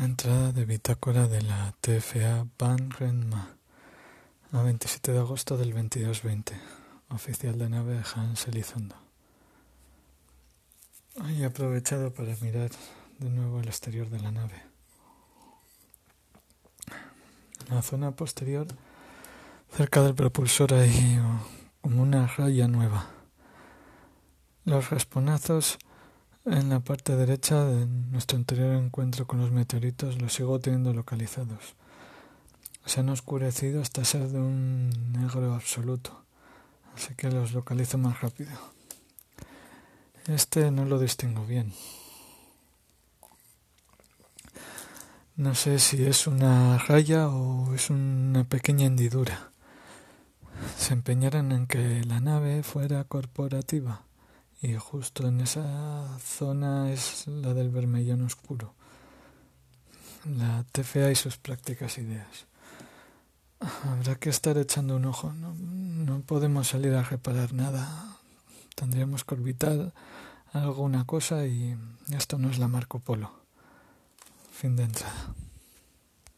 Entrada de bitácora de la TFA Van Renma a 27 de agosto del 2220. Oficial de nave Hans Elizondo. He aprovechado para mirar de nuevo el exterior de la nave. En la zona posterior, cerca del propulsor, hay como una raya nueva. Los rasponazos en la parte derecha de nuestro anterior encuentro con los meteoritos los sigo teniendo localizados. Se han oscurecido hasta ser de un negro absoluto, así que los localizo más rápido. Este no lo distingo bien. No sé si es una raya o es una pequeña hendidura. Se empeñaron en que la nave fuera corporativa y justo en esa zona es la del vermellón oscuro, la TFA y sus prácticas ideas. Habrá que estar echando un ojo, no, no podemos salir a reparar nada, tendríamos que orbitar alguna cosa y esto no es la Marco Polo. Fin de entrada.